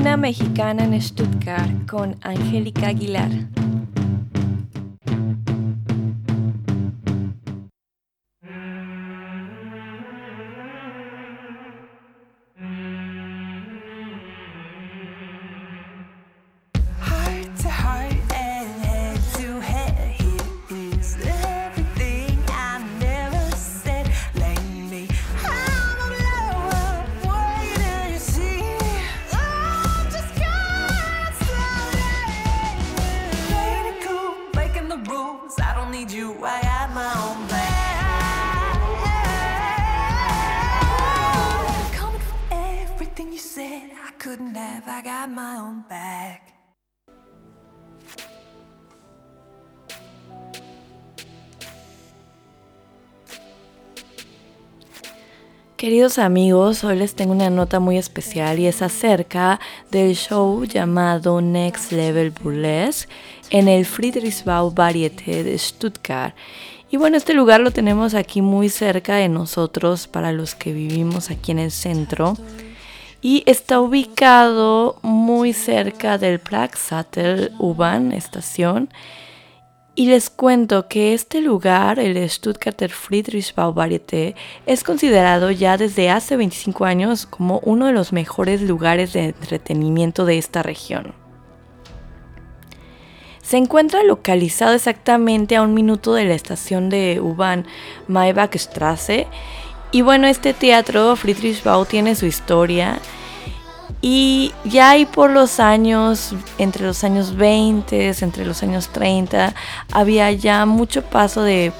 Una mexicana en Stuttgart con Angélica Aguilar. Queridos amigos, hoy les tengo una nota muy especial y es acerca del show llamado Next Level Burlesque en el Friedrichsbau Varieté de Stuttgart. Y bueno, este lugar lo tenemos aquí muy cerca de nosotros para los que vivimos aquí en el centro. Y está ubicado muy cerca del Praxatel U-Bahn estación y les cuento que este lugar, el Stuttgarter Friedrichsbau Varieté, es considerado ya desde hace 25 años como uno de los mejores lugares de entretenimiento de esta región. Se encuentra localizado exactamente a un minuto de la estación de U-Bahn Maybachstraße y bueno, este teatro Friedrichsbau tiene su historia y ya ahí por los años, entre los años 20, entre los años 30, había ya mucho paso de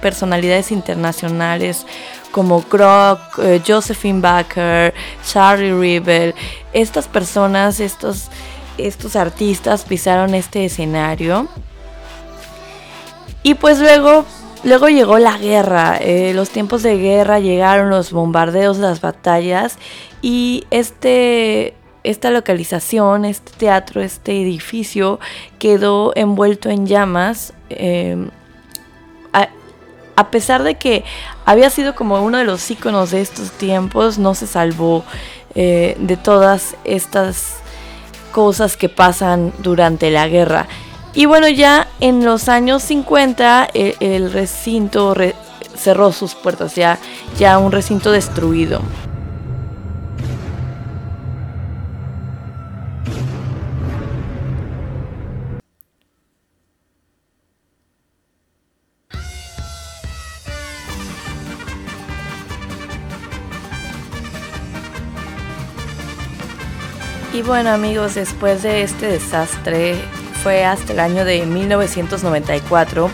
personalidades internacionales como Kroc, eh, Josephine Baker, Charlie Rivel. Estas personas, estos, estos artistas pisaron este escenario. Y pues luego Luego llegó la guerra, eh, los tiempos de guerra llegaron, los bombardeos, las batallas y este, esta localización, este teatro, este edificio quedó envuelto en llamas. Em, a, pesar de que había sido como uno de los íconos de estos tiempos, no se salvó eh, de todas estas cosas que pasan durante la guerra. Y bueno, ya en los años 50 e, el, recinto cerró sus puertas, ya, ya un recinto destruido. Y bueno amigos, después de este desastre fue hasta el año de 1994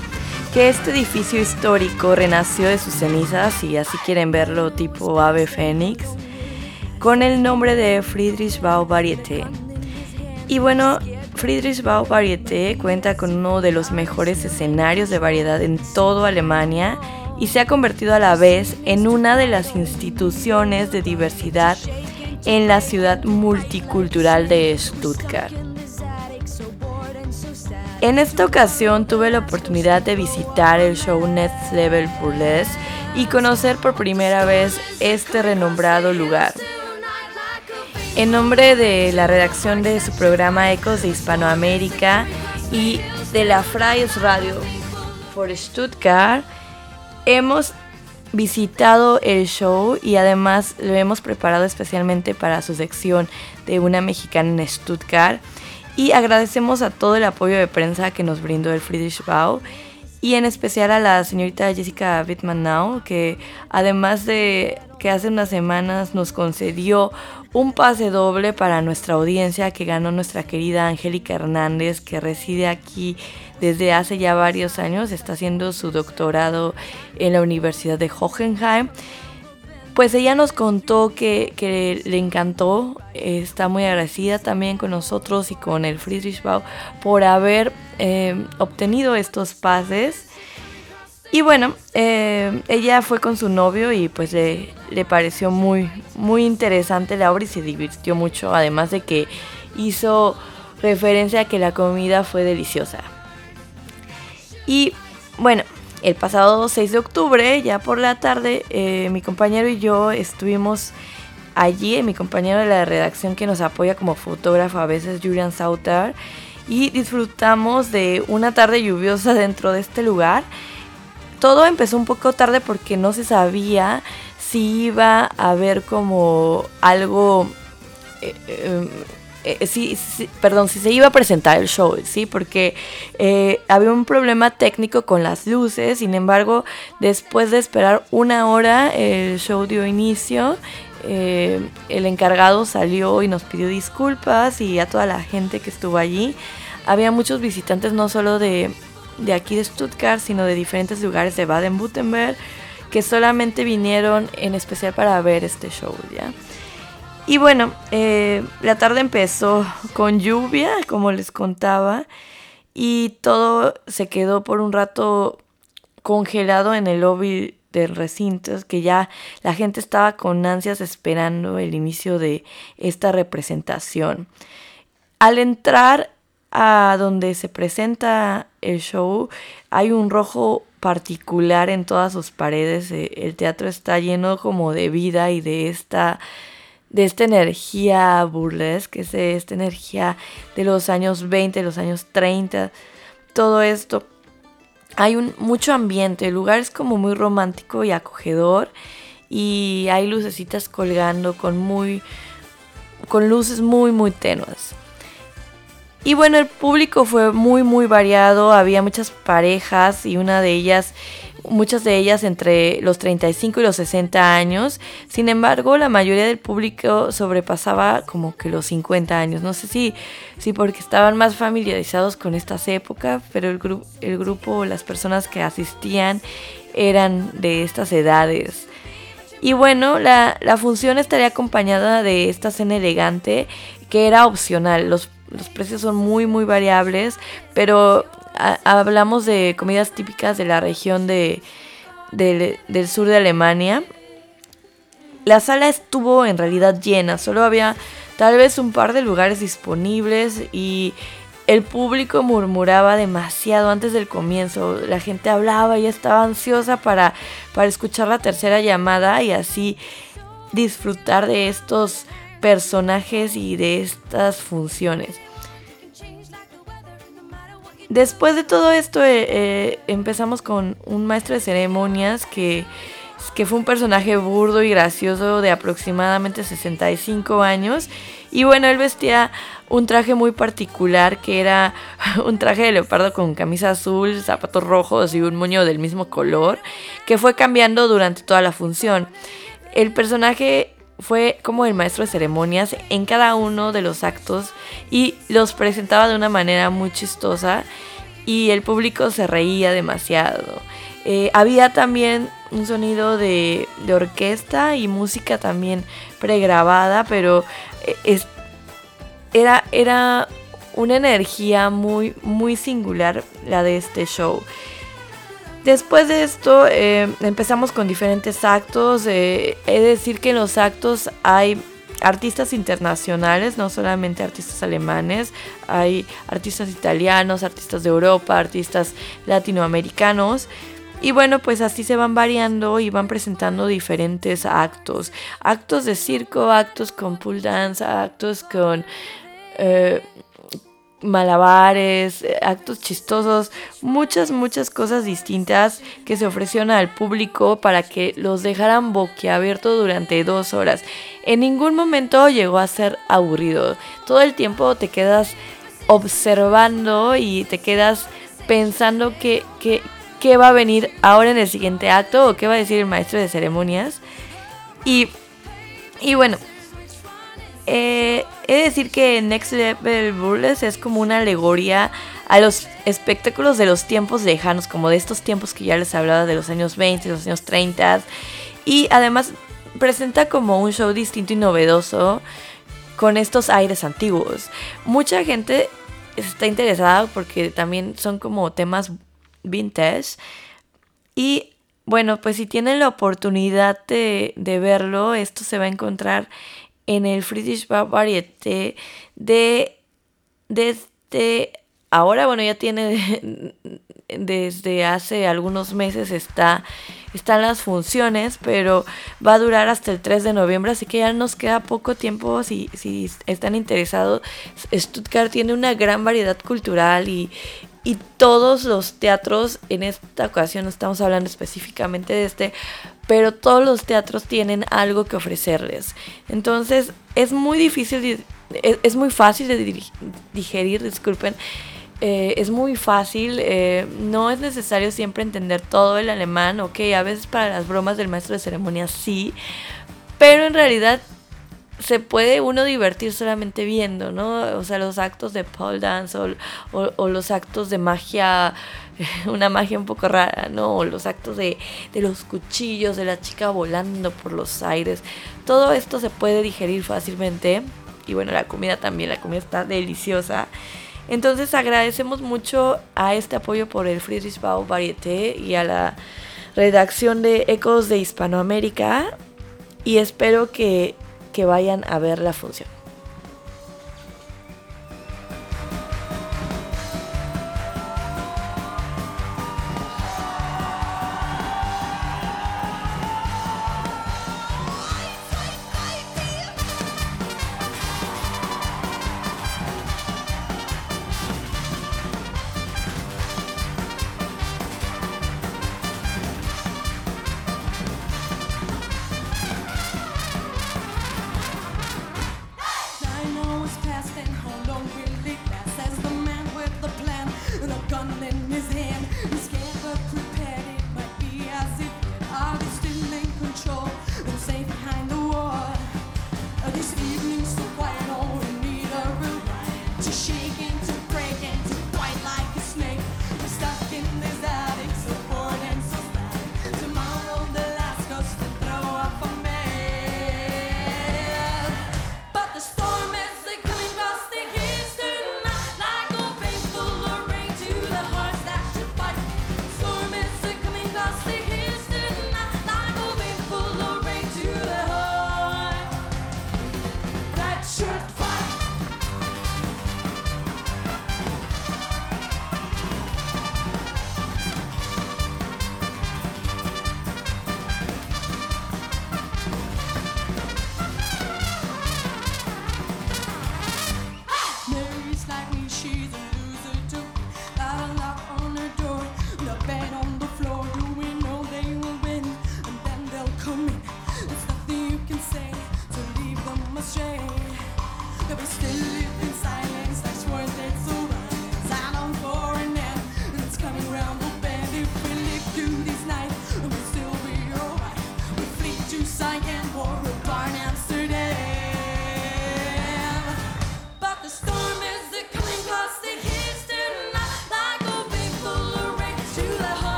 que este edificio histórico renació de sus cenizas, y así quieren verlo tipo ave fénix, con el nombre de Friedrichsbau Varieté. Y bueno, Friedrichsbau Varieté cuenta con uno de los mejores escenarios de variedad en toda Alemania y se ha convertido a la vez en una de las instituciones de diversidad en la ciudad multicultural de Stuttgart. En esta ocasión tuve la oportunidad de visitar el show Next Level Burlesque y conocer por primera vez este renombrado lugar. En nombre de la redacción de su programa Ecos de Hispanoamérica y de la Freies Radio por Stuttgart, hemos visitado el show y además lo hemos preparado especialmente para su sección de una mexicana en Stuttgart y agradecemos a todo el apoyo de prensa que nos brindó el Friedrich Bau y en especial a la señorita Jessica Wittmann que además de que hace unas semanas nos concedió un pase doble para nuestra audiencia que ganó nuestra querida Angélica Hernández, que reside aquí desde hace ya varios años, está haciendo su doctorado en la Universidad de Hohenheim pues ella nos contó que, le encantó, está muy agradecida también con nosotros y con el Friedrich Bau por haber eh, obtenido estos pases. Y bueno, eh, ella fue con su novio y pues le, le, pareció muy, muy interesante la obra y se divirtió mucho, además de que hizo referencia a que la comida fue deliciosa. Y bueno, el pasado 6 de octubre, ya por la tarde, eh, mi compañero y yo estuvimos allí, mi compañero de la redacción que nos apoya como fotógrafo a veces, Julian Sauter, y disfrutamos de una tarde lluviosa dentro de este lugar. Todo empezó un poco tarde porque no se sabía si iba a haber como algo... Eh, eh, eh, sí, perdón, si se iba a presentar el show, sí, porque había un problema técnico con las luces. Sin embargo, después de esperar una hora, el show dio inicio eh, el encargado salió y nos pidió disculpas y a toda la gente que estuvo allí. Había muchos visitantes no solo de, aquí de Stuttgart, sino de diferentes lugares de Baden-Württemberg que solamente vinieron en especial para ver este show, ¿ya? Y bueno, eh, la tarde empezó con lluvia, como les contaba, y todo se quedó por un rato congelado en el lobby del recinto, que ya la gente estaba con ansias esperando el inicio de esta representación. Al entrar a donde se presenta el show, hay un rojo particular en todas sus paredes. Eh, el teatro está lleno como de vida y de esta de esta energía burlesque, de esta energía de los años 20, los años 30, todo esto hay un, mucho ambiente, el lugar es como muy romántico y acogedor y hay lucecitas colgando con muy con luces muy muy tenues. Y bueno, el público fue muy muy variado, había muchas parejas y una de ellas muchas de ellas entre los 35 y los 60 años. Sin embargo, la mayoría del público sobrepasaba como que los 50 años. No sé si, si porque estaban más familiarizados con estas épocas, pero el, grupo el grupo, las personas que asistían eran de estas edades. Y bueno, la, la función estaría acompañada de esta cena elegante que era opcional. Los, los precios son muy, muy variables, pero hablamos de comidas típicas de la región de, del sur de Alemania. La sala estuvo en realidad llena, solo había tal vez un par de lugares disponibles y el público murmuraba demasiado antes del comienzo. La gente hablaba y estaba ansiosa para, para escuchar la tercera llamada y así disfrutar de estos personajes y de estas funciones. Después de todo esto eh, eh, empezamos con un maestro de ceremonias que, que fue un personaje burdo y gracioso de aproximadamente 65 años. Y bueno, él vestía un traje muy particular que era un traje de leopardo con camisa azul, zapatos rojos y un moño del mismo color, que fue cambiando durante toda la función. El personaje fue como el maestro de ceremonias en cada uno de los actos y los presentaba de una manera muy chistosa y el público se reía demasiado. Eh, había también un sonido de, orquesta y música también pregrabada, pero eh, era, era una energía muy, muy singular la de este show. Después de esto eh, empezamos con diferentes actos. Eh, de decir que en los actos hay artistas internacionales, no solamente artistas alemanes, hay artistas italianos, artistas de Europa, artistas latinoamericanos. Y bueno, pues así se van variando y van presentando diferentes actos. Actos de circo, actos con pool dance, actos con... Eh, malabares, eh, actos chistosos, muchas, muchas cosas distintas que se ofrecieron al público para que los dejaran boquiabierto durante dos horas. En ningún momento llegó a ser aburrido. Todo el tiempo te quedas observando y te quedas pensando que, qué va a venir ahora en el siguiente acto o qué va a decir el maestro de ceremonias. Y, y bueno, eh, he de decir que Next Level Burlesque es como una alegoría a los espectáculos de los tiempos lejanos, como de estos tiempos que ya les hablaba de los años 20, los años 30. Y además presenta como un show distinto y novedoso con estos aires antiguos. Mucha gente está interesada porque también son como temas vintage. Y bueno, pues si tienen la oportunidad de, de verlo, esto se va a encontrar en el Friedrich Varieté de desde ahora, bueno, ya tiene desde hace algunos meses está están las funciones, pero va a durar hasta el 3 de noviembre, así que ya nos queda poco tiempo si, si están interesados. Stuttgart tiene una gran variedad cultural y, y todos los teatros, en esta ocasión estamos hablando específicamente de este, pero todos los teatros tienen algo que ofrecerles. Entonces es muy difícil, es, muy fácil de digerir, disculpen. Eh, es muy fácil, eh, no es necesario siempre entender todo el alemán, ok, a veces para las bromas del maestro de ceremonia sí, pero en realidad se puede uno divertir solamente viendo, ¿no? O sea, los actos de pole dance o, los actos de magia, una magia un poco rara, ¿no? Los actos de, de, los cuchillos, de la chica volando por los aires. Todo esto se puede digerir fácilmente. Y bueno, la comida también, la comida está deliciosa. Entonces agradecemos mucho a este apoyo por el Friedrichsbau Varieté y a la redacción de Ecos de Hispanoamérica. Y espero que que vayan a ver la función. like we